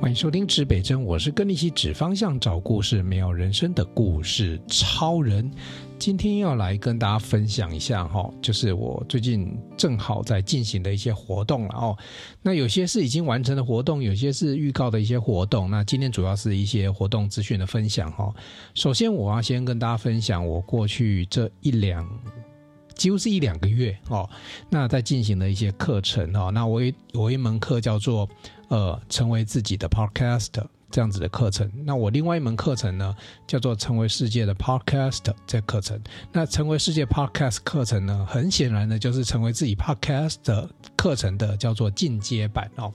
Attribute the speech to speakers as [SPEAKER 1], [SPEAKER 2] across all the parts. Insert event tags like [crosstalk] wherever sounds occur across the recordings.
[SPEAKER 1] 欢迎收听指北针，我是跟你一起指方向、找故事、没有人生的故事超人。今天要来跟大家分享一下哈，就是我最近正好在进行的一些活动了哦。那有些是已经完成的活动，有些是预告的一些活动。那今天主要是一些活动资讯的分享哈。首先，我要先跟大家分享我过去这一两。几乎是一两个月哦，那在进行的一些课程哦，那我有我一门课叫做呃成为自己的 Podcast 这样子的课程，那我另外一门课程呢叫做成为世界的 Podcast 这课程，那成为世界 Podcast 课程呢，很显然呢就是成为自己 Podcast 课程的叫做进阶版哦，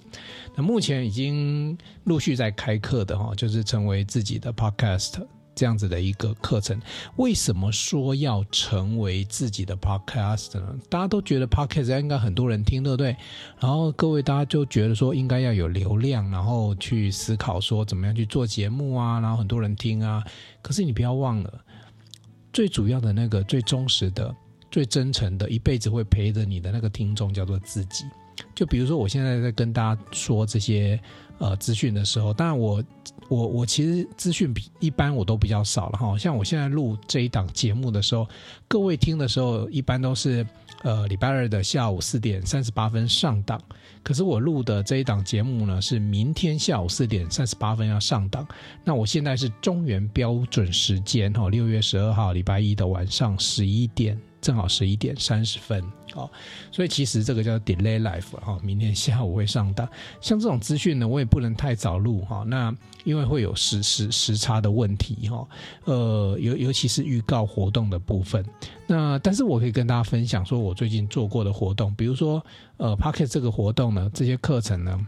[SPEAKER 1] 那目前已经陆续在开课的哈，就是成为自己的 Podcast。这样子的一个课程，为什么说要成为自己的 podcast 呢？大家都觉得 podcast 应该很多人听，对不对？然后各位大家就觉得说应该要有流量，然后去思考说怎么样去做节目啊，然后很多人听啊。可是你不要忘了，最主要的那个最忠实的、最真诚的，一辈子会陪着你的那个听众叫做自己。就比如说我现在在跟大家说这些呃资讯的时候，当然我。我我其实资讯比一般我都比较少了哈，像我现在录这一档节目的时候，各位听的时候一般都是呃礼拜二的下午四点三十八分上档，可是我录的这一档节目呢是明天下午四点三十八分要上档，那我现在是中原标准时间哈，六月十二号礼拜一的晚上十一点。正好十一点三十分，哦，所以其实这个叫 delay life 哈，明天下午会上档。像这种资讯呢，我也不能太早录哈，那因为会有时时时差的问题哈，呃，尤尤其是预告活动的部分。那但是我可以跟大家分享说，我最近做过的活动，比如说呃 Pocket 这个活动呢，这些课程呢，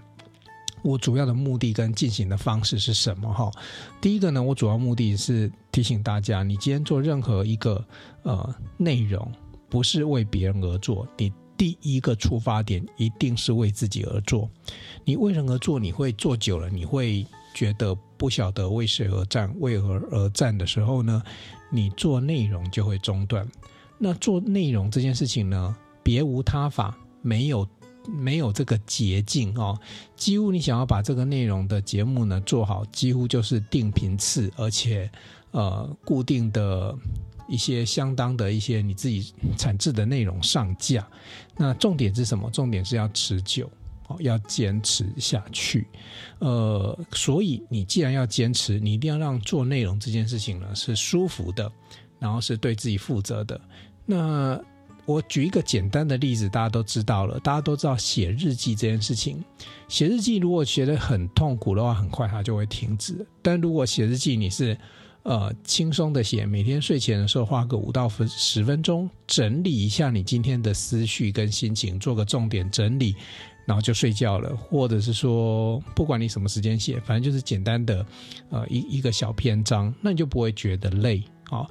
[SPEAKER 1] 我主要的目的跟进行的方式是什么哈？第一个呢，我主要目的是提醒大家，你今天做任何一个。呃，内容不是为别人而做，你第一个出发点一定是为自己而做。你为人而做，你会做久了，你会觉得不晓得为谁而战，为何而战的时候呢，你做内容就会中断。那做内容这件事情呢，别无他法，没有没有这个捷径哦。几乎你想要把这个内容的节目呢做好，几乎就是定频次，而且呃固定的。一些相当的一些你自己产制的内容上架，那重点是什么？重点是要持久，哦，要坚持下去。呃，所以你既然要坚持，你一定要让做内容这件事情呢是舒服的，然后是对自己负责的。那我举一个简单的例子，大家都知道了，大家都知道写日记这件事情。写日记如果写得很痛苦的话，很快它就会停止。但如果写日记你是呃，轻松的写，每天睡前的时候花个五到分十分钟，整理一下你今天的思绪跟心情，做个重点整理，然后就睡觉了。或者是说，不管你什么时间写，反正就是简单的，呃，一一个小篇章，那你就不会觉得累啊。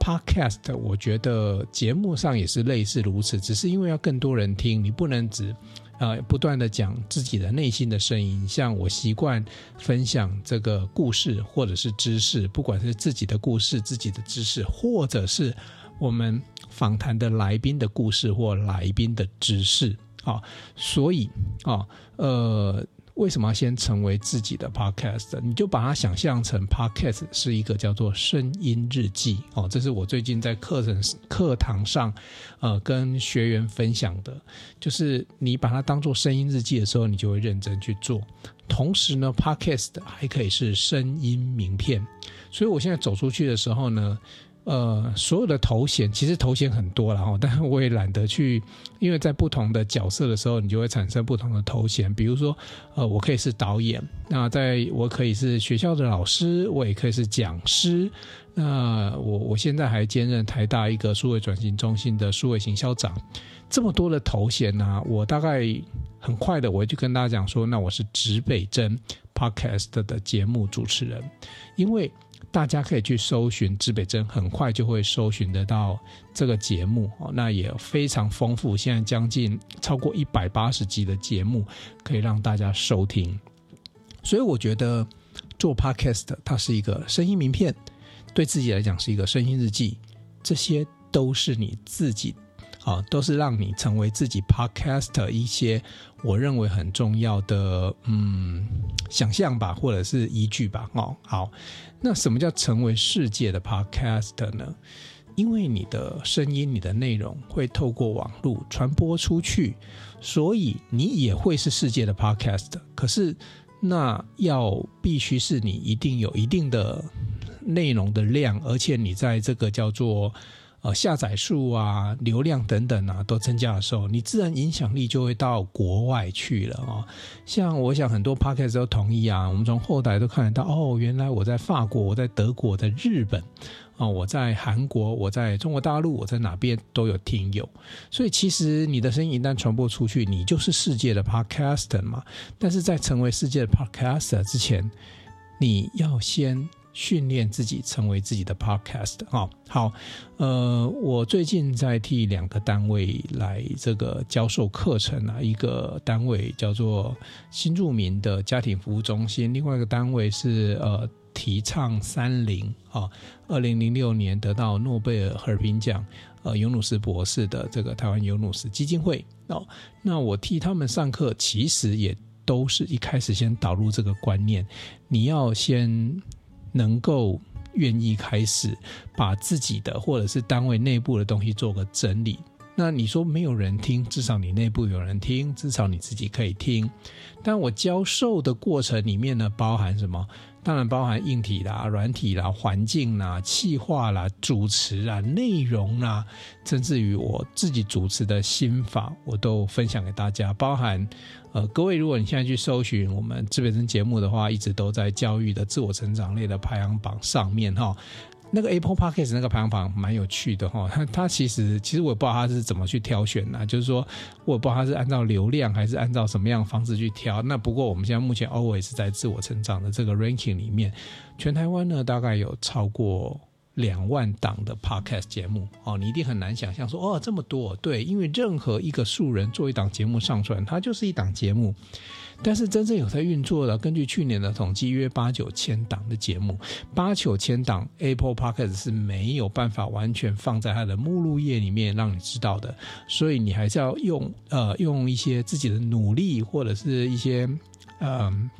[SPEAKER 1] ，Podcast，我觉得节目上也是类似如此，只是因为要更多人听，你不能只。呃，不断的讲自己的内心的声音，像我习惯分享这个故事或者是知识，不管是自己的故事、自己的知识，或者是我们访谈的来宾的故事或来宾的知识，啊，所以啊，呃。为什么要先成为自己的 podcast？你就把它想象成 podcast 是一个叫做声音日记哦，这是我最近在课程课堂上，呃，跟学员分享的，就是你把它当做声音日记的时候，你就会认真去做。同时呢，podcast 还可以是声音名片，所以我现在走出去的时候呢。呃，所有的头衔其实头衔很多了哈，[laughs] 但是我也懒得去，因为在不同的角色的时候，你就会产生不同的头衔。比如说，呃，我可以是导演，那在我可以是学校的老师，我也可以是讲师。那我我现在还兼任台大一个数位转型中心的数位行销长，这么多的头衔呢、我大概很快的我就跟大家讲说，那我是指北针 Podcast 的节目主持人，因为。大家可以去搜寻指北针，很快就会搜寻得到这个节目哦。那也非常丰富，现在将近超过一百八十集的节目可以让大家收听。所以我觉得做 Podcast 它是一个声音名片，对自己来讲是一个声音日记，这些都是你自己好，都是让你成为自己 podcast 一些我认为很重要的嗯想象吧，或者是依据吧。哦，好，那什么叫成为世界的 podcast 呢？因为你的声音、你的内容会透过网络传播出去，所以你也会是世界的 podcast。可是，那要必须是你一定有一定的内容的量，而且你在这个叫做呃下载数啊、流量等等啊都增加的时候，你自然影响力就会到国外去了哦。像我想很多 podcast 都同意啊，我们从后台都看得到哦，原来我在法国、我在德国、在日本。哦，我在韩国，我在中国大陆，我在哪边都有听友，所以其实你的声音一旦传播出去，你就是世界的 podcaster 嘛。但是在成为世界的 podcaster 之前，你要先训练自己成为自己的 podcaster。哦，好，呃，我最近在替两个单位来这个教授课程啊，一个单位叫做新住民的家庭服务中心，另外一个单位是呃。提倡三零啊，二零零六年得到诺贝尔和平奖，呃，尤努斯博士的这个台湾尤努斯基金会哦，那我替他们上课，其实也都是一开始先导入这个观念，你要先能够愿意开始把自己的或者是单位内部的东西做个整理。那你说没有人听，至少你内部有人听，至少你自己可以听。但我教授的过程里面呢，包含什么？当然包含硬体啦、软体啦、环境啦、气化啦、主持啊、内容啦，甚至于我自己主持的心法，我都分享给大家。包含呃，各位如果你现在去搜寻我们自培生节目的话，一直都在教育的自我成长类的排行榜上面哈。那个 Apple Podcast 那个排行榜蛮有趣的哈，它 [laughs] 它其实其实我也不知道它是怎么去挑选的，就是说我也不知道它是按照流量还是按照什么样的方式去挑。那不过我们现在目前 always 在自我成长的这个 ranking 里面，全台湾呢大概有超过两万档的 Podcast 节目哦，你一定很难想象说哦这么多，对，因为任何一个素人做一档节目上传，它就是一档节目。但是真正有在运作的，根据去年的统计，约八九千档的节目，八九千档 Apple Podcast 是没有办法完全放在它的目录页里面让你知道的，所以你还是要用呃用一些自己的努力或者是一些嗯、呃，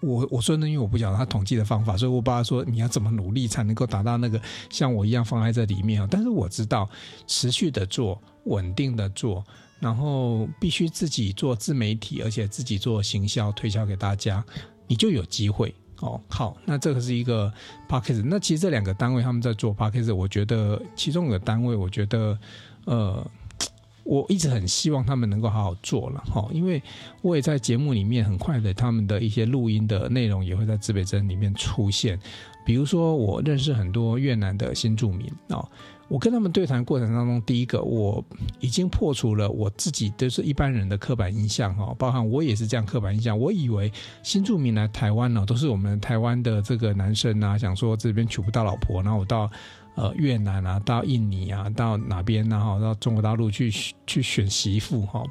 [SPEAKER 1] 我我说呢，因为我不晓得他统计的方法，所以我不知道说你要怎么努力才能够达到那个像我一样放在这里面啊。但是我知道持续的做，稳定的做。然后必须自己做自媒体，而且自己做行销推销给大家，你就有机会哦。好，那这个是一个 Podcast。那其实这两个单位他们在做 Podcast，我觉得其中有个单位，我觉得呃，我一直很希望他们能够好好做了哈，因为我也在节目里面很快的，他们的一些录音的内容也会在自北针里面出现。比如说，我认识很多越南的新住民哦。我跟他们对谈过程当中，第一个我已经破除了我自己都是一般人的刻板印象哈，包含我也是这样刻板印象，我以为新住民来台湾呢，都是我们台湾的这个男生啊，想说这边娶不到老婆，然后我到呃越南啊，到印尼啊，到哪边然后到中国大陆去去选媳妇哈。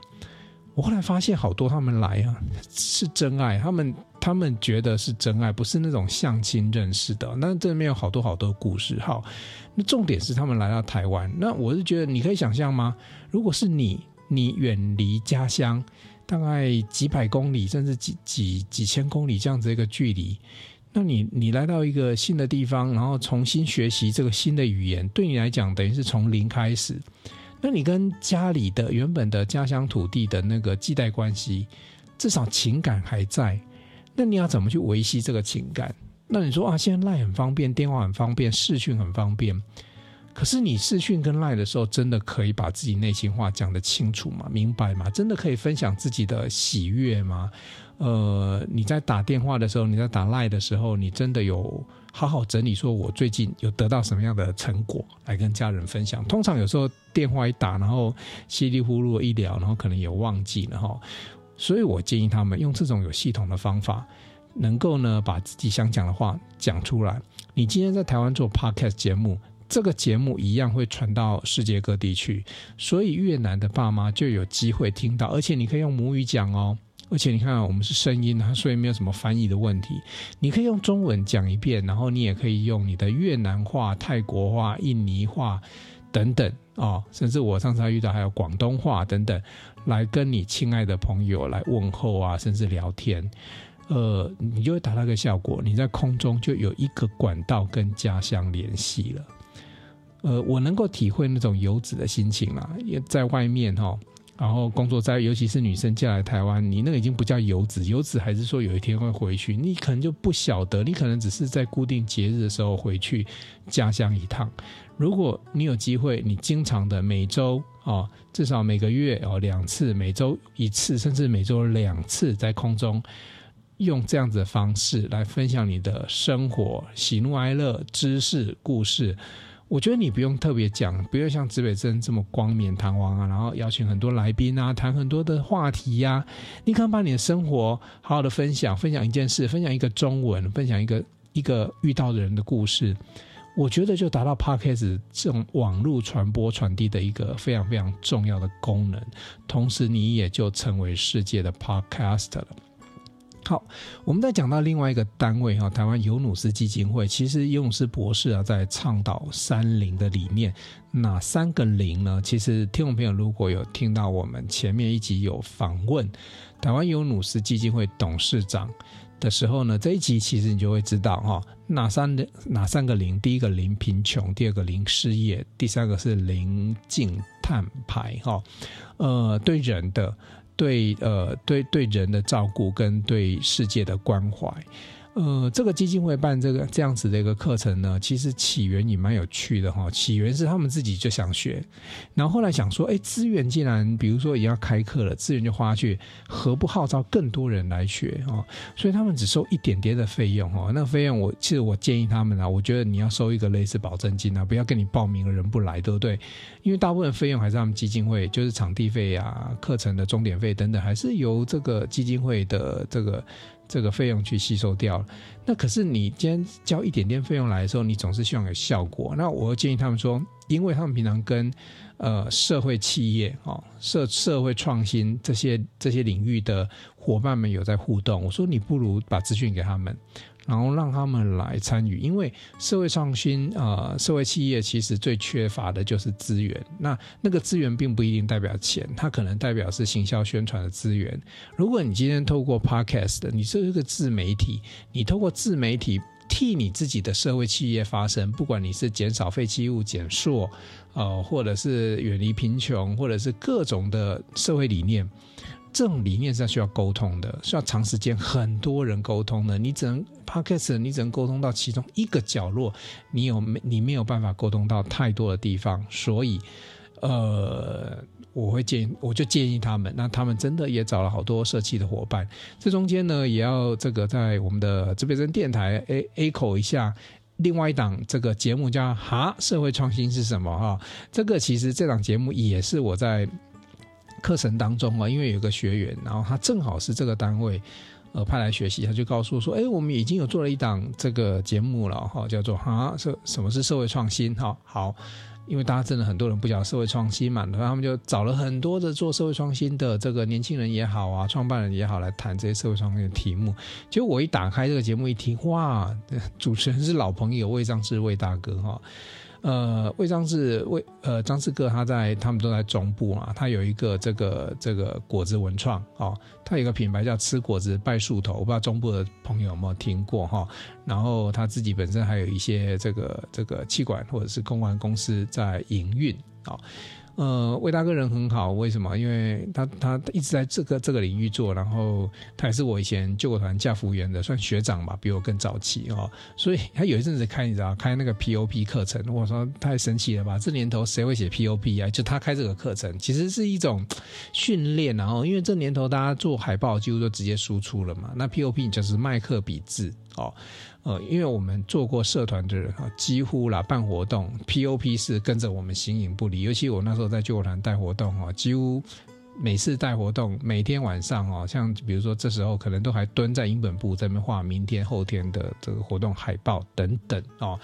[SPEAKER 1] 我后来发现好多他们来啊是真爱，他们他们觉得是真爱，不是那种相亲认识的。那这里面有好多好多故事哈。那重点是他们来到台湾，那我是觉得你可以想象吗？如果是你，你远离家乡大概几百公里，甚至几几几千公里这样子一个距离，那你你来到一个新的地方，然后重新学习这个新的语言，对你来讲等于是从零开始。那你跟家里的原本的家乡土地的那个继代关系，至少情感还在。那你要怎么去维系这个情感？那你说啊，现在赖很方便，电话很方便，视讯很方便。可是你视讯跟赖的时候，真的可以把自己内心话讲得清楚吗？明白吗？真的可以分享自己的喜悦吗？呃，你在打电话的时候，你在打赖的时候，你真的有好好整理，说我最近有得到什么样的成果来跟家人分享？通常有时候电话一打，然后稀里糊涂一聊，然后可能也忘记了哈。所以我建议他们用这种有系统的方法，能够呢把自己想讲的话讲出来。你今天在台湾做 Podcast 节目。这个节目一样会传到世界各地去，所以越南的爸妈就有机会听到，而且你可以用母语讲哦，而且你看我们是声音，所以没有什么翻译的问题，你可以用中文讲一遍，然后你也可以用你的越南话、泰国话、印尼话等等哦，甚至我上次还遇到还有广东话等等，来跟你亲爱的朋友来问候啊，甚至聊天，呃，你就会达到一个效果，你在空中就有一个管道跟家乡联系了。呃，我能够体会那种游子的心情啦，也在外面哈、然后工作在，尤其是女生嫁来台湾，你那个已经不叫游子，游子还是说有一天会回去，你可能就不晓得，你可能只是在固定节日的时候回去家乡一趟。如果你有机会，你经常的每周哦，至少每个月哦两次，每周一次，甚至每周两次，在空中用这样子的方式来分享你的生活、喜怒哀乐、知识、故事。我觉得你不用特别讲，不用像指北针这么冠冕堂皇啊，然后邀请很多来宾啊，谈很多的话题呀、你可能把你的生活好好的分享，分享一件事，分享一个中文，分享一个一个遇到的人的故事。我觉得就达到 Podcast 这种网络传播传递的一个非常非常重要的功能。同时，你也就成为世界的 podcast 了。好，我们再讲到另外一个单位哈，台湾尤努斯基金会。其实尤努斯博士啊，在倡导三零的理念，哪三个零呢？其实听众朋友如果有听到我们前面一集有访问台湾尤努斯基金会董事长的时候呢，这一集其实你就会知道哈，哪三的哪三个零？第一个零贫穷，第二个零失业，第三个是零净碳排哈。呃，对人的。对，呃，对对人的照顾跟对世界的关怀。呃，这个基金会办这个这样子的一个课程呢，其实起源也蛮有趣的哈。起源是他们自己就想学，然后后来想说，哎，资源既然比如说也要开课了，资源就花去，何不号召更多人来学哦？所以他们只收一点点的费用哦。那个费用我其实我建议他们啊，我觉得你要收一个类似保证金啊，不要跟你报名的人不来，对不对？因为大部分费用还是他们基金会，就是场地费啊、课程的钟点费等等，还是由这个基金会的这个。这个费用去吸收掉了，那可是你今天交一点点费用来的时候，你总是希望有效果。那我建议他们说，因为他们平常跟呃社会企业哦、社社会创新这些这些领域的伙伴们有在互动，我说你不如把资讯给他们。然后让他们来参与，因为社会创新，呃，社会企业其实最缺乏的就是资源。那那个资源并不一定代表钱，它可能代表是行销宣传的资源。如果你今天透过 Podcast，你是一个自媒体，你透过自媒体替你自己的社会企业发声，不管你是减少废弃物减塑，呃，或者是远离贫穷，或者是各种的社会理念。这种理念是需要沟通的，需要长时间很多人沟通的。你只能 Podcast，你只能沟通到其中一个角落，你有没你没有办法沟通到太多的地方。所以，呃，我会建议，我就建议他们，那他们真的也找了好多社企的伙伴。这中间呢，也要这个在我们的指北针电台 A A 口一下，另外一档这个节目叫哈社会创新是什么哈？这个其实这档节目也是我在。课程当中啊，因为有个学员，然后他正好是这个单位，呃，派来学习，他就告诉我说，哎，我们已经有做了一档这个节目了，哈，叫做哈，社什么是社会创新？哈，好，因为大家真的很多人不讲社会创新嘛，然后他们就找了很多的做社会创新的这个年轻人也好啊，创办人也好来谈这些社会创新的题目。结果我一打开这个节目一听，哇，主持人是老朋友魏章志魏大哥哈。呃，魏章志魏呃张志哥他在他们都在中部嘛，他有一个这个这个果子文创哦，他有个品牌叫吃果子拜树头，我不知道中部的朋友有没有听过哈、哦。然后他自己本身还有一些这个这个气管或者是公关公司在营运啊。哦呃，魏大哥人很好，为什么？因为他他一直在这个这个领域做，然后他也是我以前救国团驾服员的，算学长吧，比我更早期哦。所以他有一阵子开，你知道，开那个 POP 课程，我说太神奇了吧！这年头谁会写 POP 啊？就他开这个课程，其实是一种训练，然后因为这年头大家做海报几乎都直接输出了嘛，那 POP 就是麦克笔字哦。呃，因为我们做过社团的人啊，几乎啦办活动，POP 是跟着我们形影不离。尤其我那时候在救团带活动哈，几乎每次带活动，每天晚上哦，像比如说这时候可能都还蹲在英本部这边画明天后天的这个活动海报等等哦。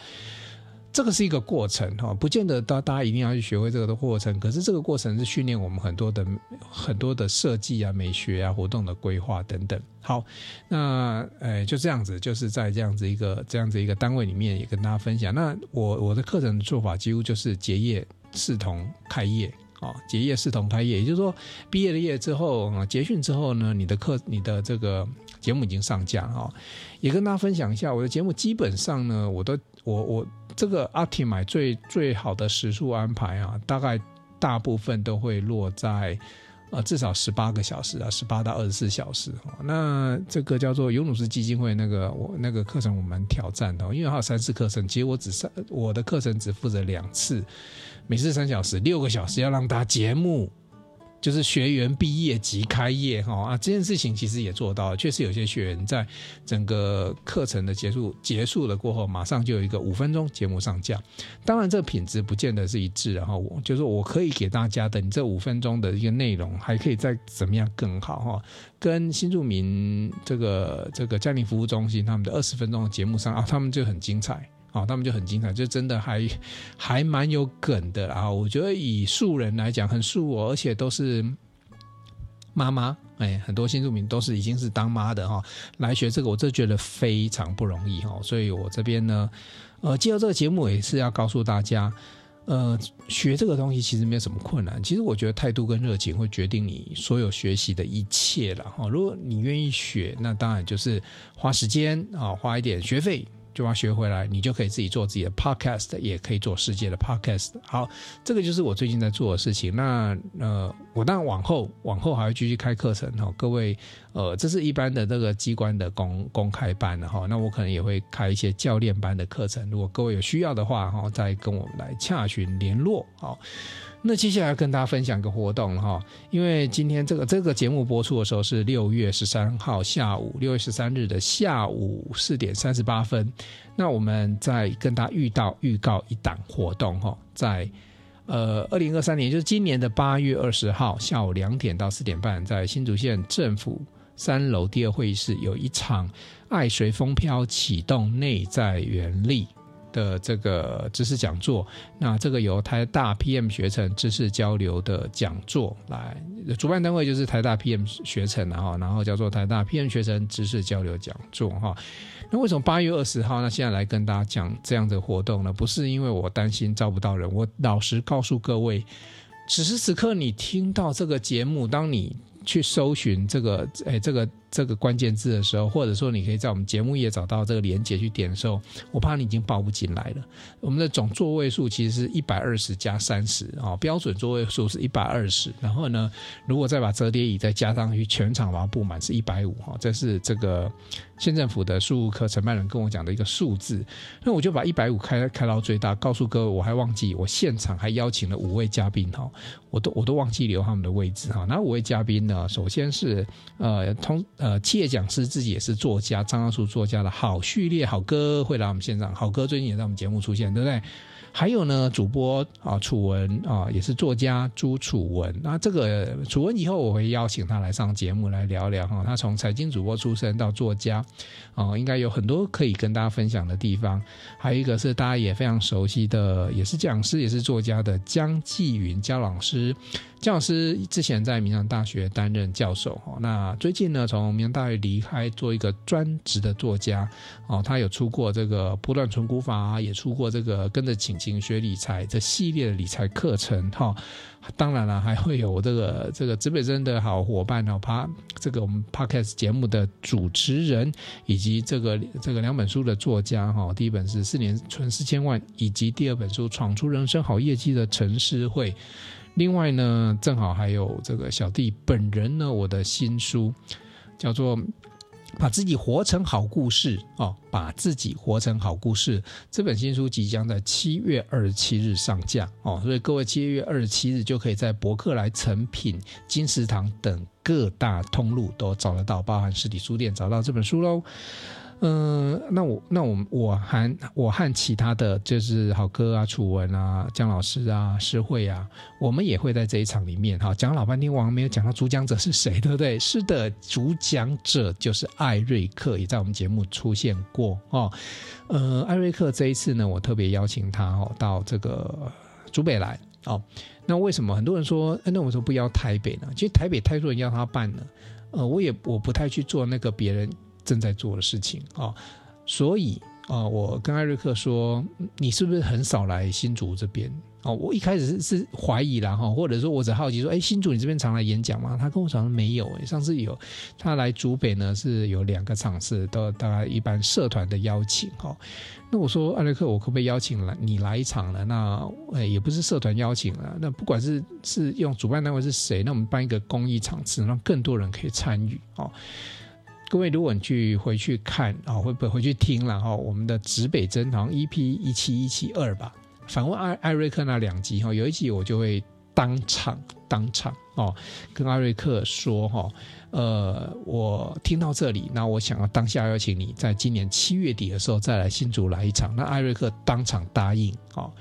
[SPEAKER 1] 这个是一个过程哈，不见得大大家一定要去学会这个的过程。可是这个过程是训练我们很多的很多的设计啊、美学啊、活动的规划等等。好，那呃就这样子，就是在这样子一个这样子一个单位里面也跟大家分享。那我我的课程的做法几乎就是结业视同开业啊，结业视同开业，也就是说，毕业了业之后啊，结训之后呢，你的课、你的这个节目已经上架啊，也跟大家分享一下，我的节目基本上呢，我都我我这个阿提买最最好的时数安排啊，大概大部分都会落在。呃，至少十八个小时啊，十八到二十四小时。那这个叫做尤努斯基金会那个我那个课程，我蛮挑战的，因为还有三次课程，其实我只上我的课程只负责两次，每次三小时，六个小时要让大家节目。就是学员毕业即开业哈啊，这件事情其实也做到了，确实有些学员在整个课程的结束结束了过后，马上就有一个五分钟节目上架。当然，这品质不见得是一致，然后我就是我可以给大家的，你这五分钟的一个内容还可以再怎么样更好哈，跟新住民这个这个家庭服务中心他们的二十分钟的节目上啊，他们就很精彩。哦，他们就很精彩，就真的还还蛮有梗的啊！我觉得以素人来讲，很素我，而且都是妈妈，哎，很多新住民都是已经是当妈的哈、哦，来学这个，我真的觉得非常不容易哈、哦。所以我这边呢，呃，借由这个节目也是要告诉大家，呃，学这个东西其实没有什么困难。其实我觉得态度跟热情会决定你所有学习的一切了哈、哦。如果你愿意学，那当然就是花时间啊、哦，花一点学费。就要学回来，你就可以自己做自己的 podcast，也可以做世界的 podcast。好，这个就是我最近在做的事情。那呃，我当然往后往后还会继续开课程哈。各位，呃，这是一般的这个机关的公公开班的哈。那我可能也会开一些教练班的课程。如果各位有需要的话哈，再跟我们来洽询联络。好。那接下来跟大家分享一个活动哈，因为今天这个这个节目播出的时候是六月十三号下午，六月十三日的下午四点三十八分。那我们再跟大家预到预告一档活动哈，在呃二零二三年，就是今年的八月二十号下午两点到四点半，在新竹县政府三楼第二会议室有一场“爱随风飘”启动内在原力。的这个知识讲座，那这个由台大 PM 学程知识交流的讲座来，主办单位就是台大 PM 学程哈，然后叫做台大 PM 学程知识交流讲座哈。那为什么八月二十号？那现在来跟大家讲这样的活动呢？不是因为我担心招不到人，我老实告诉各位，此时此刻你听到这个节目，当你去搜寻这个，哎，这个。这个关键字的时候，或者说你可以在我们节目页找到这个连接去点的时候，我怕你已经报不进来了。我们的总座位数其实是一百二十加三十啊，标准座位数是一百二十。然后呢，如果再把折叠椅再加上去，全场把它布满是一百五哈。这是这个县政府的事务科承办人跟我讲的一个数字。那我就把一百五开开到最大，告诉各位，我还忘记我现场还邀请了五位嘉宾哈，我都我都忘记留他们的位置哈。那五位嘉宾呢，首先是呃通。呃，企业讲师自己也是作家，张阿树作家的好序列好哥会来我们现场，好哥最近也在我们节目出现，对不对？还有呢，主播啊，楚文啊，也是作家朱楚文。那这个楚文以后我会邀请他来上节目来聊聊哈。他从财经主播出身到作家，啊，应该有很多可以跟大家分享的地方。还有一个是大家也非常熟悉的，也是讲师也是作家的江继云江老师。江老师之前在明阳大学担任教授哈。那最近呢，从明阳大学离开，做一个专职的作家。哦，他有出过这个波段存股法，也出过这个跟着晴晴学理财这系列的理财课程哈。当然了，还会有这个这个指北真的好伙伴哦，帕这个我们 Podcast 节目的主持人，以及这个这个两本书的作家哈。第一本是四年存四千万，以及第二本书闯出人生好业绩的陈诗慧。另外呢，正好还有这个小弟本人呢，我的新书叫做。把自己活成好故事哦，把自己活成好故事。这本新书即将在七月二十七日上架哦，所以各位七月二十七日就可以在博客来、成品、金石堂等各大通路都找得到，包含实体书店找到这本书喽。嗯、那我那我我还我和其他的就是好哥啊、楚文啊、姜老师啊、诗慧啊，我们也会在这一场里面哈。讲老半天，我还没有讲到主讲者是谁，对不对？是的，主讲者就是艾瑞克，也在我们节目出现过哦。呃，艾瑞克这一次呢，我特别邀请他哦到这个竹北来哦。那为什么很多人说，那我说不邀台北呢？其实台北太多人要他办了，呃，我也我不太去做那个别人。正在做的事情啊，所以啊，我跟艾瑞克说，你是不是很少来新竹这边哦，我一开始是是怀疑啦哈，或者说我只好奇说，哎，新竹你这边常来演讲吗？他跟我讲没有，哎，上次有他来竹北呢，是有两个场次，都大概一般社团的邀请哈。那我说艾瑞克，我可不可以邀请来你来一场呢？那哎，也不是社团邀请了，那不管是是用主办单位是谁，那我们办一个公益场次，让更多人可以参与哦。各位，如果你去回去看啊，会不会回去听了哈？我们的指北针好像 EP 一七一七二吧。访问艾艾瑞克那两集哈，有一集我就会当场当场哦，跟艾瑞克说哈，呃，我听到这里，那我想要当下邀请你在今年七月底的时候再来新竹来一场，那艾瑞克当场答应哦。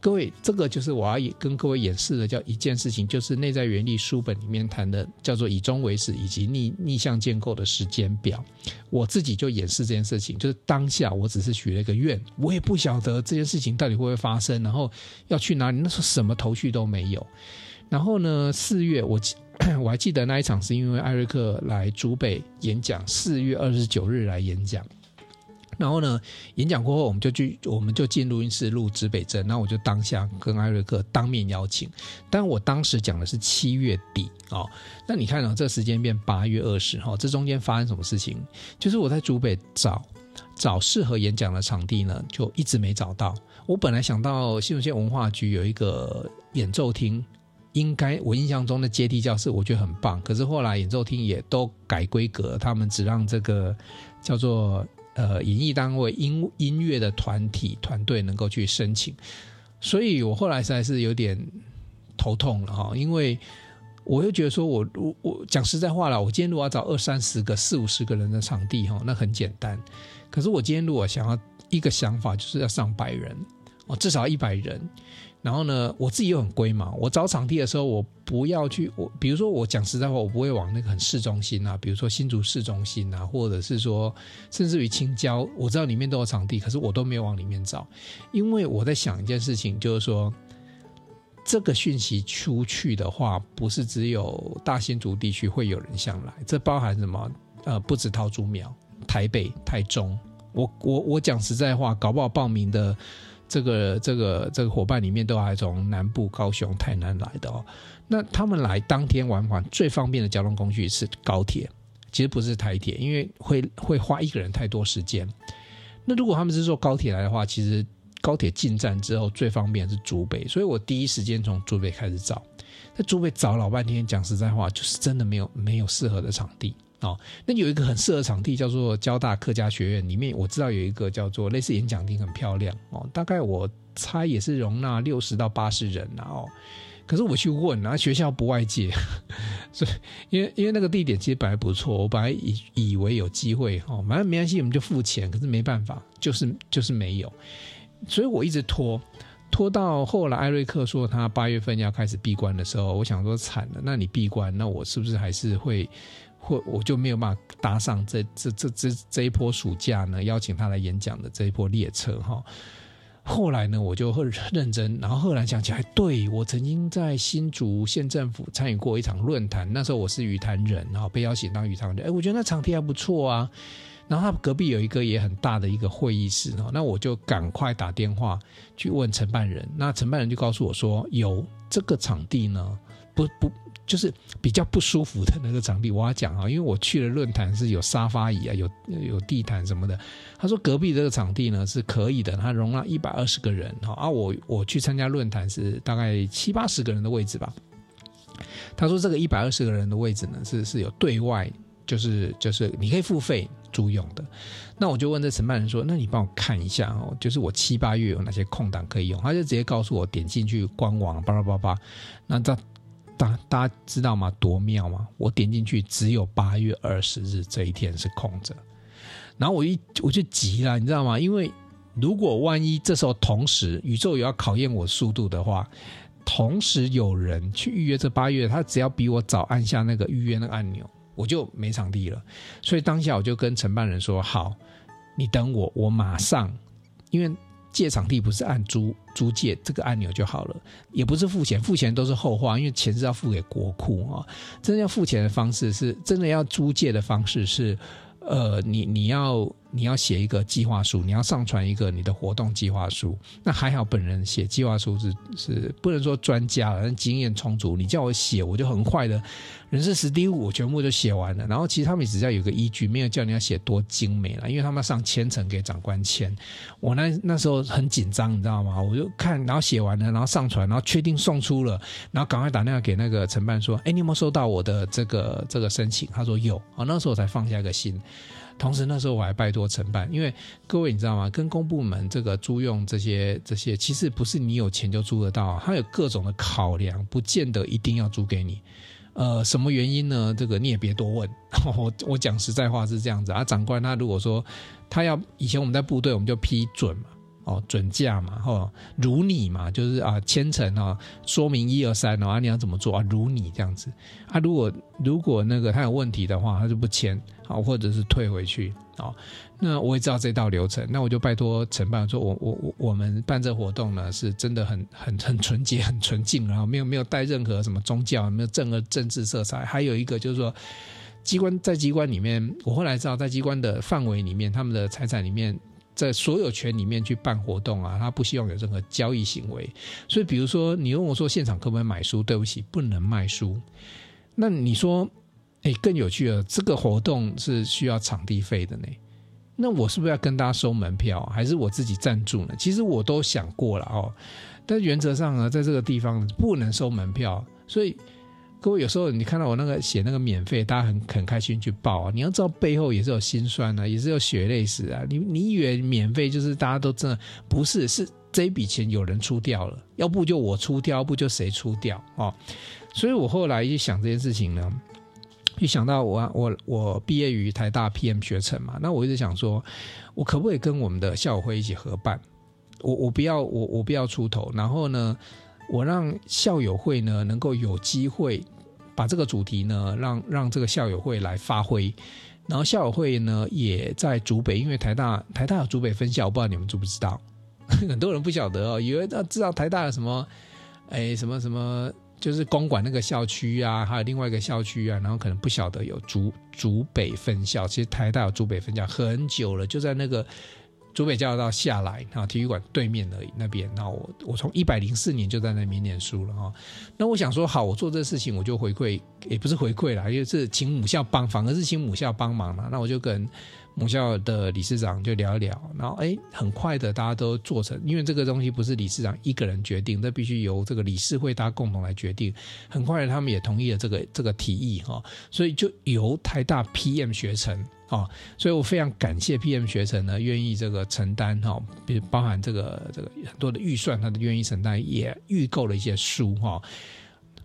[SPEAKER 1] 各位，这个就是我要跟各位演示的，叫一件事情，就是内在原理书本里面谈的，叫做以终为始以及逆逆向建构的时间表。我自己就演示这件事情，就是当下我只是许了一个愿，我也不晓得这件事情到底会不会发生，然后要去哪里，那时候什么头绪都没有。然后呢，四月我 [coughs] 我还记得那一场是因为艾瑞克来竹北演讲，四月二十九日来演讲。然后呢，演讲过后，我们就去，我们就进录音室录指北针。那我就当下跟艾瑞克当面邀请，但我当时讲的是七月底哦。那你看到、哦、这时间变八月二十号，这中间发生什么事情？就是我在竹北找找适合演讲的场地呢，就一直没找到。我本来想到新竹县文化局有一个演奏厅，应该我印象中的阶梯教室，我觉得很棒。可是后来演奏厅也都改规格，他们只让这个叫做。呃，演艺单位音音乐的团体团队能够去申请，所以我后来实在是有点头痛了哈，因为我又觉得说我我我讲实在话了，我今天如果要找二三十个、四五十个人的场地哈，那很简单。可是我今天如果想要一个想法，就是要上百人哦，至少一百人。然后呢，我自己又很龟嘛，我找场地的时候，我不要去我，比如说我讲实在话，我不会往那个很市中心啊，比如说新竹市中心啊，或者是说甚至于清交，我知道里面都有场地，可是我都没有往里面找，因为我在想一件事情，就是说这个讯息出去的话，不是只有大新竹地区会有人想来，这包含什么？呃，不止桃竹苗、台北、台中，我我我讲实在话，搞不好报名的。这个这个这个伙伴里面都还从南部高雄、台南来的哦。那他们来当天往返最方便的交通工具是高铁，其实不是台铁，因为会会花一个人太多时间。那如果他们是坐高铁来的话，其实高铁进站之后最方便是竹北，所以我第一时间从竹北开始找，在竹北找老半天，讲实在话，就是真的没有没有适合的场地。哦，那有一个很适合场地，叫做交大客家学院，里面我知道有一个叫做类似演讲厅，很漂亮哦。大概我猜也是容纳六十到八十人哦。可是我去问，然后学校不外借，[laughs] 所以因为因为那个地点其实本来不错，我本来以以为有机会哦，反正没关系，我们就付钱。可是没办法，就是就是没有，所以我一直拖拖到后来，艾瑞克说他八月份要开始闭关的时候，我想说惨了，那你闭关，那我是不是还是会？或我就没有办法搭上这这这这这一波暑假呢，邀请他来演讲的这一波列车哈。后来呢，我就很认真，然后后来想起来，对，我曾经在新竹县政府参与过一场论坛，那时候我是与谈人，然后被邀请当与谈人，哎，我觉得那场地还不错啊。然后他隔壁有一个也很大的一个会议室哦，那我就赶快打电话去问承办人，那承办人就告诉我说，有这个场地呢，不不。就是比较不舒服的那个场地，我要讲啊，因为我去了论坛是有沙发椅啊，有有地毯什么的。他说隔壁这个场地呢是可以的，它容纳一百二十个人哈。啊，我我去参加论坛是大概七八十个人的位置吧。他说这个一百二十个人的位置呢是是有对外，就是就是你可以付费租用的。那我就问这承办人说，那你帮我看一下哦，就是我七八月有哪些空档可以用？他就直接告诉我点进去官网，叭叭叭叭，那这。大大家知道吗？多妙吗？我点进去，只有八月二十日这一天是空着，然后我一我就急了，你知道吗？因为如果万一这时候同时宇宙也要考验我速度的话，同时有人去预约这八月，他只要比我早按下那个预约那个按钮，我就没场地了。所以当下我就跟承办人说：“好，你等我，我马上，因为。”借场地不是按租租借这个按钮就好了，也不是付钱，付钱都是后话，因为钱是要付给国库啊。真的要付钱的方式是，真的要租借的方式是，呃，你你要你要写一个计划书，你要上传一个你的活动计划书。那还好，本人写计划书是是不能说专家了，但经验充足。你叫我写，我就很快的，人事时地物我全部就写完了。然后其实他们只要有个依据，没有叫你要写多精美了，因为他们要上千层给长官签。我那那时候很紧张，你知道吗？我就看，然后写完了，然后上传，然后确定送出了，然后赶快打电话给那个承办说：“哎，你有没有收到我的这个这个申请？”他说有。啊，那时候我才放下个心。同时那时候我还拜托承办，因为各位你知道吗？跟公部门这个租用这些这些，其实不是你有钱就租得到，他有各种的考量，不见得一定要租给你。呃，什么原因呢？这个你也别多问。[laughs] 我我讲实在话是这样子啊，长官他如果说他要以前我们在部队，我们就批准嘛。哦，准假嘛，哦，如你嘛，就是啊，签呈啊，说明一二三哦，啊，你要怎么做啊？如你这样子啊，如果如果那个他有问题的话，他就不签，好，或者是退回去，哦，那我也知道这道流程，那我就拜托承办说，我我我我们办这活动呢，是真的很很很纯洁、很纯净，然后没有没有带任何什么宗教、没有任何政治色彩，还有一个就是说，机关在机关里面，我后来知道在机关的范围里面，他们的财产里面。在所有权里面去办活动啊，他不希望有任何交易行为。所以，比如说你问我说现场可不可以买书？对不起，不能卖书。那你说，哎，更有趣了，这个活动是需要场地费的呢。那我是不是要跟大家收门票，还是我自己赞助呢？其实我都想过了哦，但原则上呢，在这个地方不能收门票，所以。各位有时候你看到我那个写那个免费，大家很很开心去报啊。你要知道背后也是有辛酸啊，也是有血泪史啊。你你以为免费就是大家都真的不是？是这一笔钱有人出掉了，要不就我出掉，要不就谁出掉哦。所以我后来一想这件事情呢，一想到我我我毕业于台大 PM 学程嘛，那我一直想说，我可不可以跟我们的校友会一起合办？我我不要我我不要出头，然后呢？我让校友会呢能够有机会把这个主题呢让让这个校友会来发挥，然后校友会呢也在竹北，因为台大台大有竹北分校，我不知道你们知不知道，[laughs] 很多人不晓得哦，以为他知道台大有什么，哎什么什么，就是公馆那个校区啊，还有另外一个校区啊，然后可能不晓得有竹竹北分校，其实台大有竹北分校很久了，就在那个。竹北交流道下来，然后体育馆对面而已，那边。那我我从一百零四年就在那边念书了哈。那我想说，好，我做这事情，我就回馈，也不是回馈啦，因为是请母校帮，反而是请母校帮忙嘛。那我就跟母校的理事长就聊一聊，然后哎，很快的大家都做成，因为这个东西不是理事长一个人决定，这必须由这个理事会大家共同来决定。很快的，他们也同意了这个这个提议哈，所以就由台大 PM 学成。哦，所以我非常感谢 PM 学程呢，愿意这个承担哈，比如包含这个这个很多的预算，他都愿意承担，也预购了一些书哈。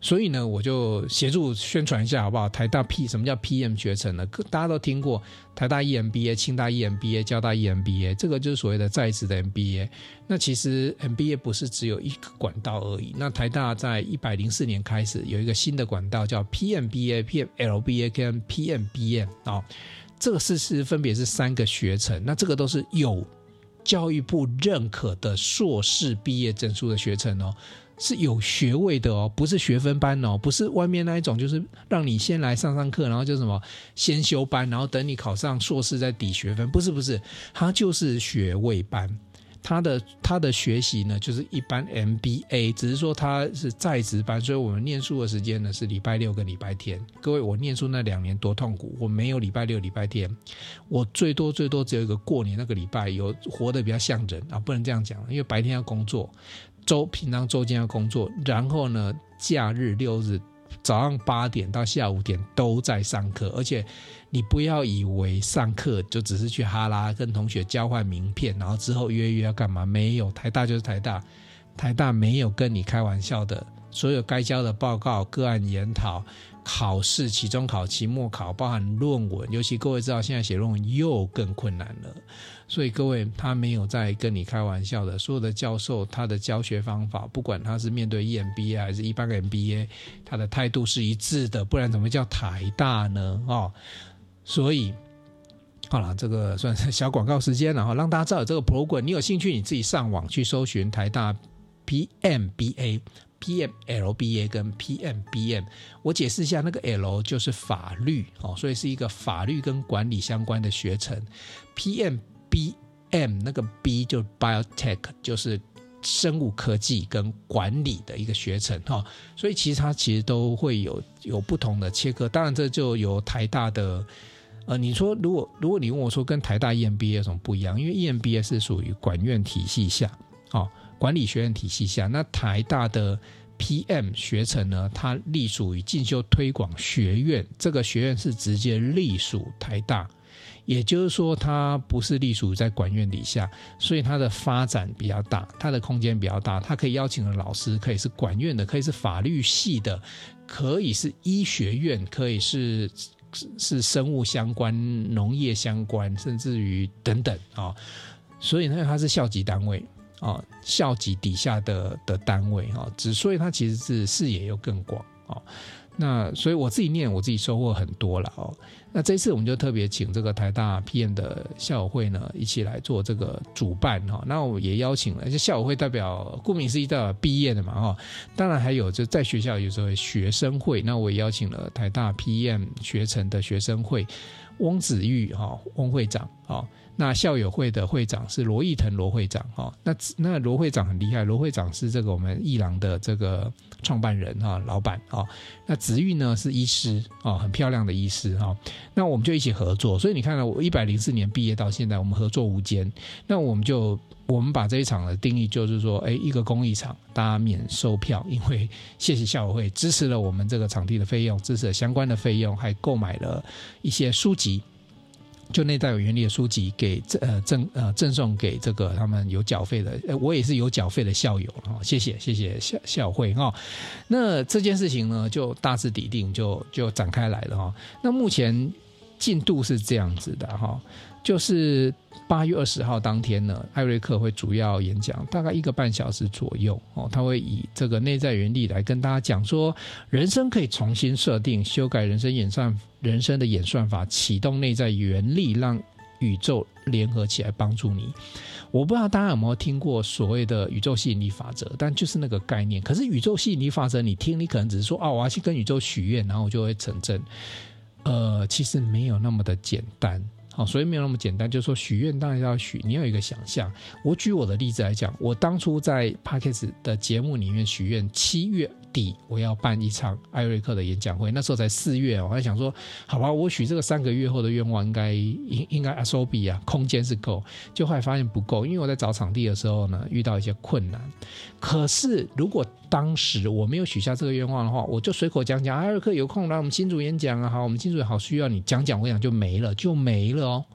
[SPEAKER 1] 所以呢，我就协助宣传一下好不好？台大 P 什么叫 PM 学程呢？大家都听过台大 EMBA、清大 EMBA、交大 EMBA，这个就是所谓的在职的 MBA。那其实 MBA 不是只有一个管道而已。那台大在一百零四年开始有一个新的管道叫 PMBA、PMLBA 跟 PMBA 啊。这个是是分别是三个学程，那这个都是有教育部认可的硕士毕业证书的学程哦，是有学位的哦，不是学分班哦，不是外面那一种，就是让你先来上上课，然后就什么先修班，然后等你考上硕士再抵学分，不是不是，它就是学位班。他的他的学习呢，就是一般 MBA，只是说他是在职班，所以我们念书的时间呢是礼拜六跟礼拜天。各位，我念书那两年多痛苦，我没有礼拜六礼拜天，我最多最多只有一个过年那个礼拜有活得比较像人啊，不能这样讲，因为白天要工作，周平常周间要工作，然后呢假日六日早上八点到下午五点都在上课，而且。你不要以为上课就只是去哈拉跟同学交换名片，然后之后约约要干嘛？没有，台大就是台大，台大没有跟你开玩笑的。所有该交的报告、个案研讨、考试、期中考、期末考，包含论文，尤其各位知道现在写论文又更困难了。所以各位，他没有在跟你开玩笑的。所有的教授，他的教学方法，不管他是面对 EMBA 还是一般的 MBA，他的态度是一致的，不然怎么叫台大呢？哦。所以，好了，这个算是小广告时间，然后让大家知道有这个 program。你有兴趣，你自己上网去搜寻台大 PMBA PMLBA 跟 PMBM。我解释一下，那个 L 就是法律哦，所以是一个法律跟管理相关的学程。PM B M 那个 B 就 Biotech 就是。生物科技跟管理的一个学程哈，所以其实它其实都会有有不同的切割。当然，这就有台大的呃，你说如果如果你问我说跟台大 EMBA 有什么不一样？因为 EMBA 是属于管院体系下哦，管理学院体系下。那台大的 PM 学程呢，它隶属于进修推广学院，这个学院是直接隶属台大。也就是说，它不是隶属在管院底下，所以它的发展比较大，它的空间比较大。它可以邀请的老师可以是管院的，可以是法律系的，可以是医学院，可以是是生物相关、农业相关，甚至于等等啊、所以呢，它是校级单位啊、校级底下的的单位啊，之、所以它其实是视野又更广啊。那所以我自己念，我自己收获很多了哦。那这次我们就特别请这个台大 PM 的校友会呢，一起来做这个主办哈。那我也邀请了，就校友会代表，顾名思义代表毕业的嘛哈。当然还有就在学校有时候学生会，那我也邀请了台大 PM 学成的学生会，翁子玉哈翁会长哈。那校友会的会长是罗义腾罗会长哈，那那罗会长很厉害，罗会长是这个我们艺廊的这个创办人哈，老板哈。那子玉呢是医师啊，很漂亮的医师哈。那我们就一起合作，所以你看到我一百零四年毕业到现在，我们合作无间。那我们就我们把这一场的定义就是说，哎，一个公益场，大家免售票，因为谢谢校友会支持了我们这个场地的费用，支持了相关的费用，还购买了一些书籍。就内在有原理的书籍给赠呃赠呃赠送给这个他们有缴费的，我也是有缴费的校友哈，谢谢谢谢校校会哈。那这件事情呢，就大致底定，就就展开来了哈。那目前进度是这样子的哈。就是八月二十号当天呢，艾瑞克会主要演讲，大概一个半小时左右哦。他会以这个内在原理来跟大家讲说，人生可以重新设定、修改人生演算人生的演算法，启动内在原力，让宇宙联合起来帮助你。我不知道大家有没有听过所谓的宇宙吸引力法则，但就是那个概念。可是宇宙吸引力法则，你听，你可能只是说，哦，我要去跟宇宙许愿，然后我就会成真。呃，其实没有那么的简单。好，所以没有那么简单，就是说许愿当然要许，你要有一个想象。我举我的例子来讲，我当初在 Podcast 的节目里面许愿，七月底我要办一场艾瑞克的演讲会，那时候才四月，我还想说，好吧，我许这个三个月后的愿望应该应应该阿苏比啊，空间是够，就后来发现不够，因为我在找场地的时候呢，遇到一些困难。可是如果当时我没有许下这个愿望的话，我就随口讲讲，艾瑞克有空来我们新竹演讲啊，好，我们新竹好需要你讲讲，我讲就没了，就没了哦。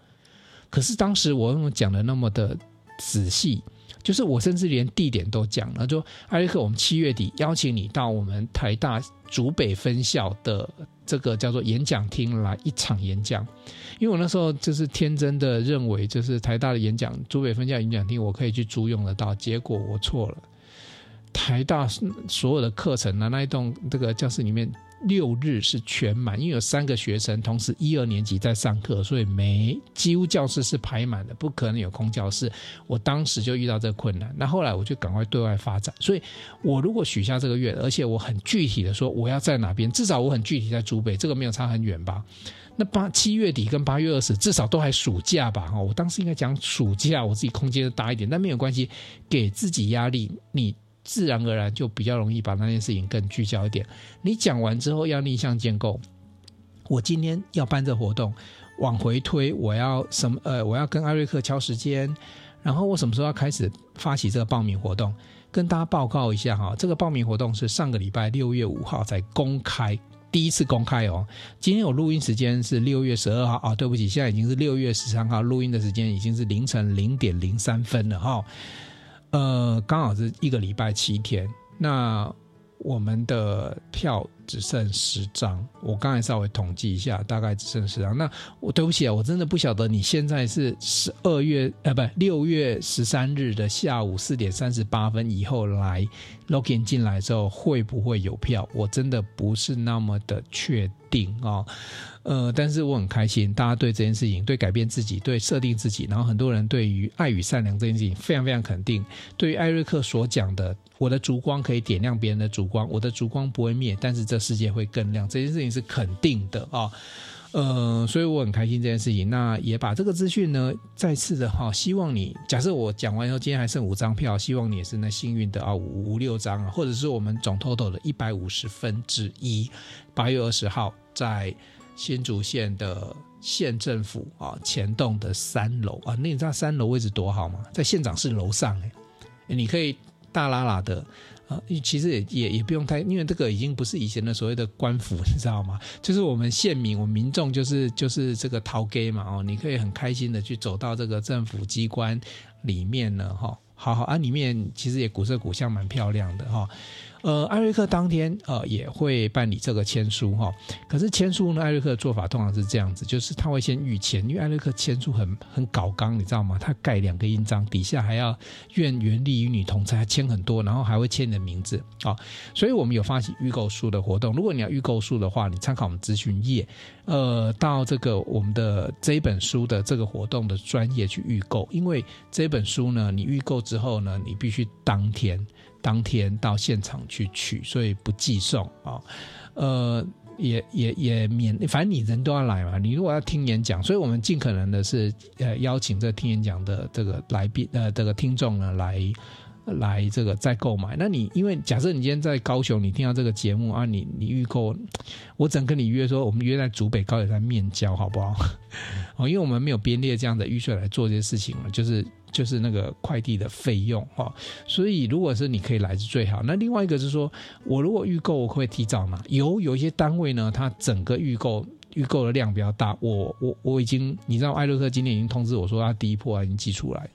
[SPEAKER 1] 可是当时我讲的那么的仔细。就是我甚至连地点都讲了，就艾瑞克，我们七月底邀请你到我们台大竹北分校的这个叫做演讲厅来一场演讲，因为我那时候就是天真的认为，就是台大的演讲竹北分校演讲厅我可以去租用得到，结果我错了，台大所有的课程呢，那一栋这个教室里面。六日是全满，因为有三个学生同时一二年级在上课，所以没几乎教室是排满的，不可能有空教室。我当时就遇到这个困难，那后来我就赶快对外发展。所以，我如果许下这个愿，而且我很具体的说我要在哪边，至少我很具体在珠北，这个没有差很远吧？那八七月底跟八月二十，至少都还暑假吧？哦，我当时应该讲暑假，我自己空间大一点，但没有关系，给自己压力，你。自然而然就比较容易把那件事情更聚焦一点。你讲完之后要逆向建构。我今天要办这活动，往回推，我要什么？呃，我要跟艾瑞克敲时间，然后我什么时候要开始发起这个报名活动？跟大家报告一下哈，这个报名活动是上个礼拜六月五号才公开，第一次公开哦。今天有录音时间是六月十二号啊，对不起，现在已经是六月十三号，录音的时间已经是凌晨零点零三分了哈。呃，刚好是一个礼拜七天，那我们的票只剩十张。我刚才稍微统计一下，大概只剩十张。那我对不起啊，我真的不晓得你现在是十二月呃，不，六月十三日的下午四点三十八分以后来 login 进来之后会不会有票？我真的不是那么的确定啊。呃，但是我很开心，大家对这件事情，对改变自己，对设定自己，然后很多人对于爱与善良这件事情非常非常肯定。对于艾瑞克所讲的，我的烛光可以点亮别人的烛光，我的烛光不会灭，但是这世界会更亮，这件事情是肯定的啊。哦呃，所以我很开心这件事情。那也把这个资讯呢，再次的哈，希望你假设我讲完以后，今天还剩五张票，希望你也是那幸运的啊，五五六张啊，或者是我们总 total 的一百五十分之一。八月二十号在新竹县的县政府啊前栋的三楼啊，那你知道三楼位置多好吗？在县长室楼上哎，你可以大喇喇的。啊，其实也也也不用太，因为这个已经不是以前的所谓的官府，[laughs] 你知道吗？就是我们县民，我们民众就是就是这个头家嘛哦，你可以很开心的去走到这个政府机关里面呢哈，好好啊，里面其实也古色古香，蛮漂亮的哈。呃，艾瑞克当天呃也会办理这个签书哈，可是签书呢，艾瑞克的做法通常是这样子，就是他会先预签，因为艾瑞克签书很很搞刚，你知道吗？他盖两个印章，底下还要愿原力与你同在，签很多，然后还会签你的名字啊。所以我们有发起预购书的活动，如果你要预购书的话，你参考我们资讯页，呃，到这个我们的这一本书的这个活动的专业去预购，因为这本书呢，你预购之后呢，你必须当天。当天到现场去取，所以不寄送啊、呃，也也也免，反正你人都要来嘛。你如果要听演讲，所以我们尽可能的是呃邀请这听演讲的这个来宾呃这个听众呢来来这个再购买。那你因为假设你今天在高雄，你听到这个节目啊，你你预购，我只能跟你约说，我们约在竹北高铁站面交，好不好？[laughs] 哦，因为我们没有编列这样的预算来做这些事情了，就是。就是那个快递的费用哈，所以如果是你可以来是最好。那另外一个是说，我如果预购，我会提早拿。有有一些单位呢，它整个预购预购的量比较大，我我我已经，你知道艾瑞克今天已经通知我说，他第一波已经寄出来，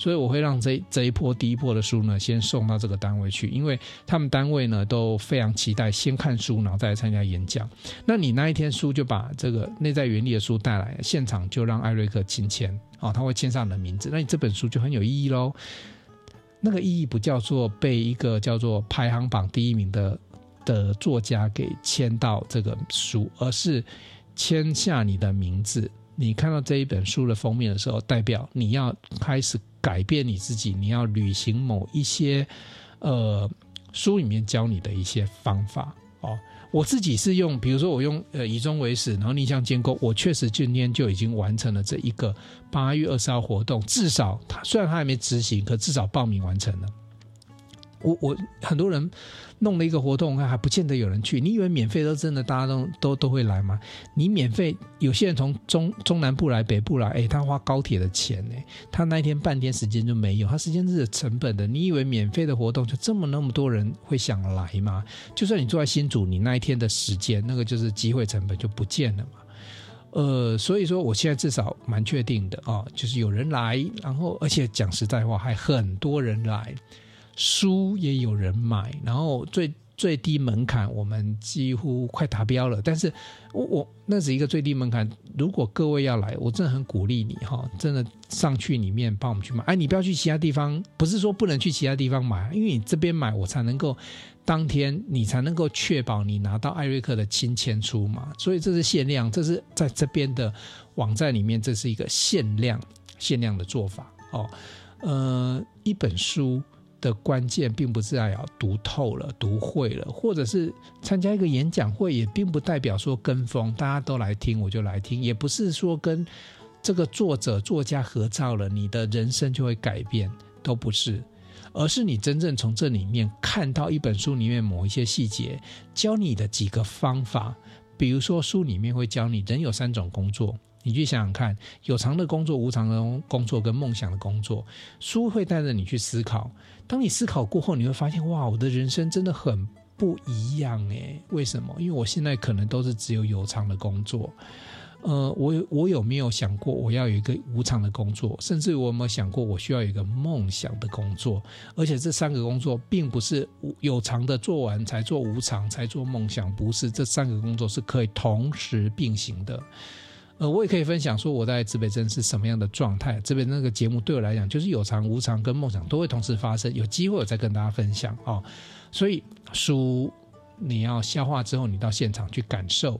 [SPEAKER 1] 所以我会让这这一波第一波的书呢，先送到这个单位去，因为他们单位呢都非常期待先看书，然后再来参加演讲。那你那一天书就把这个内在原理的书带来，现场就让艾瑞克亲签。哦，他会签上你的名字，那你这本书就很有意义喽。那个意义不叫做被一个叫做排行榜第一名的的作家给签到这个书，而是签下你的名字。你看到这一本书的封面的时候，代表你要开始改变你自己，你要履行某一些呃书里面教你的一些方法哦。我自己是用，比如说我用呃以终为始，然后逆向建构，我确实今天就已经完成了这一个八月二十号活动，至少他虽然他还没执行，可至少报名完成了。我我很多人弄了一个活动，还不见得有人去。你以为免费都真的大家都都都会来吗？你免费，有些人从中中南部来、北部来，哎，他花高铁的钱呢，他那一天半天时间就没有，他时间是成本的。你以为免费的活动就这么那么多人会想来吗？就算你坐在新竹，你那一天的时间，那个就是机会成本就不见了嘛。呃，所以说我现在至少蛮确定的啊，就是有人来，然后而且讲实在话，还很多人来。书也有人买，然后最最低门槛我们几乎快达标了。但是我我那是一个最低门槛。如果各位要来，我真的很鼓励你哈，真的上去里面帮我们去买。哎，你不要去其他地方，不是说不能去其他地方买，因为你这边买，我才能够当天你才能够确保你拿到艾瑞克的亲签书嘛。所以这是限量，这是在这边的网站里面，这是一个限量限量的做法哦。呃，一本书。的关键并不是要读透了、读会了，或者是参加一个演讲会，也并不代表说跟风，大家都来听我就来听，也不是说跟这个作者、作家合照了，你的人生就会改变，都不是，而是你真正从这里面看到一本书里面某一些细节，教你的几个方法，比如说书里面会教你人有三种工作。你去想想看，有偿的工作、无偿的工作跟梦想的工作，书会带着你去思考。当你思考过后，你会发现，哇，我的人生真的很不一样诶。为什么？因为我现在可能都是只有有偿的工作。呃，我我有没有想过我要有一个无偿的工作？甚至我有没有想过我需要有一个梦想的工作？而且这三个工作并不是有偿的做完才做无偿，才做梦想，不是。这三个工作是可以同时并行的。呃，我也可以分享说我在指北针是什么样的状态。这边那个节目对我来讲，就是有偿、无偿跟梦想都会同时发生。有机会我再跟大家分享哦。所以书你要消化之后，你到现场去感受，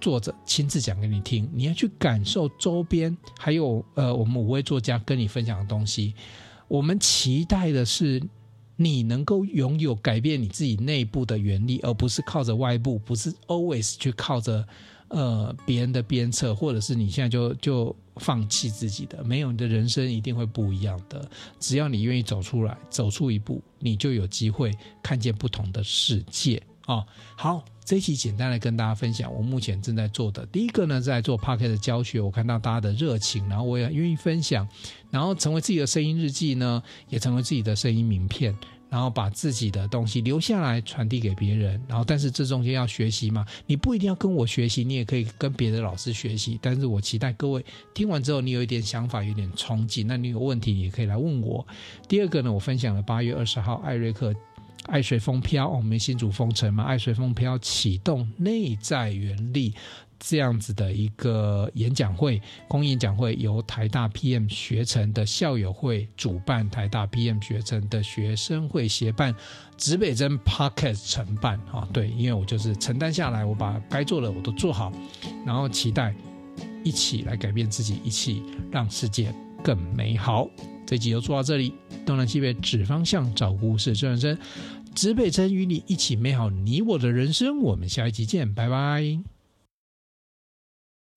[SPEAKER 1] 作者亲自讲给你听，你要去感受周边，还有呃，我们五位作家跟你分享的东西。我们期待的是你能够拥有改变你自己内部的原力，而不是靠着外部，不是 always 去靠着呃别人的鞭策，或者是你现在就就放弃自己的。没有，你的人生一定会不一样的。只要你愿意走出来，走出一步，你就有机会看见不同的世界。哦，好，这一期简单的跟大家分享，我目前正在做的第一个呢，在做 Podcast 的教学，我看到大家的热情，然后我也愿意分享，然后成为自己的声音日记呢，也成为自己的声音名片，然后把自己的东西留下来传递给别人，然后但是这中间要学习嘛，你不一定要跟我学习，你也可以跟别的老师学习，但是我期待各位听完之后，你有一点想法，有点憧憬，那你有问题也可以来问我。第二个呢，我分享了八月二十号艾瑞克。爱随风飘，我们新主风城嘛，爱随风飘启动内在原力这样子的一个演讲会，公益演讲会由台大 PM 学程的校友会主办，台大 PM 学程的学生会协办，指北针 Podcast 承办啊，对，因为我就是承担下来，我把该做的我都做好，然后期待一起来改变自己，一起让世界更美好。这集就做到这里。东南西北指方向，找故事真人真，指北针与你一起美好你我的人生。我们下一集见，拜拜。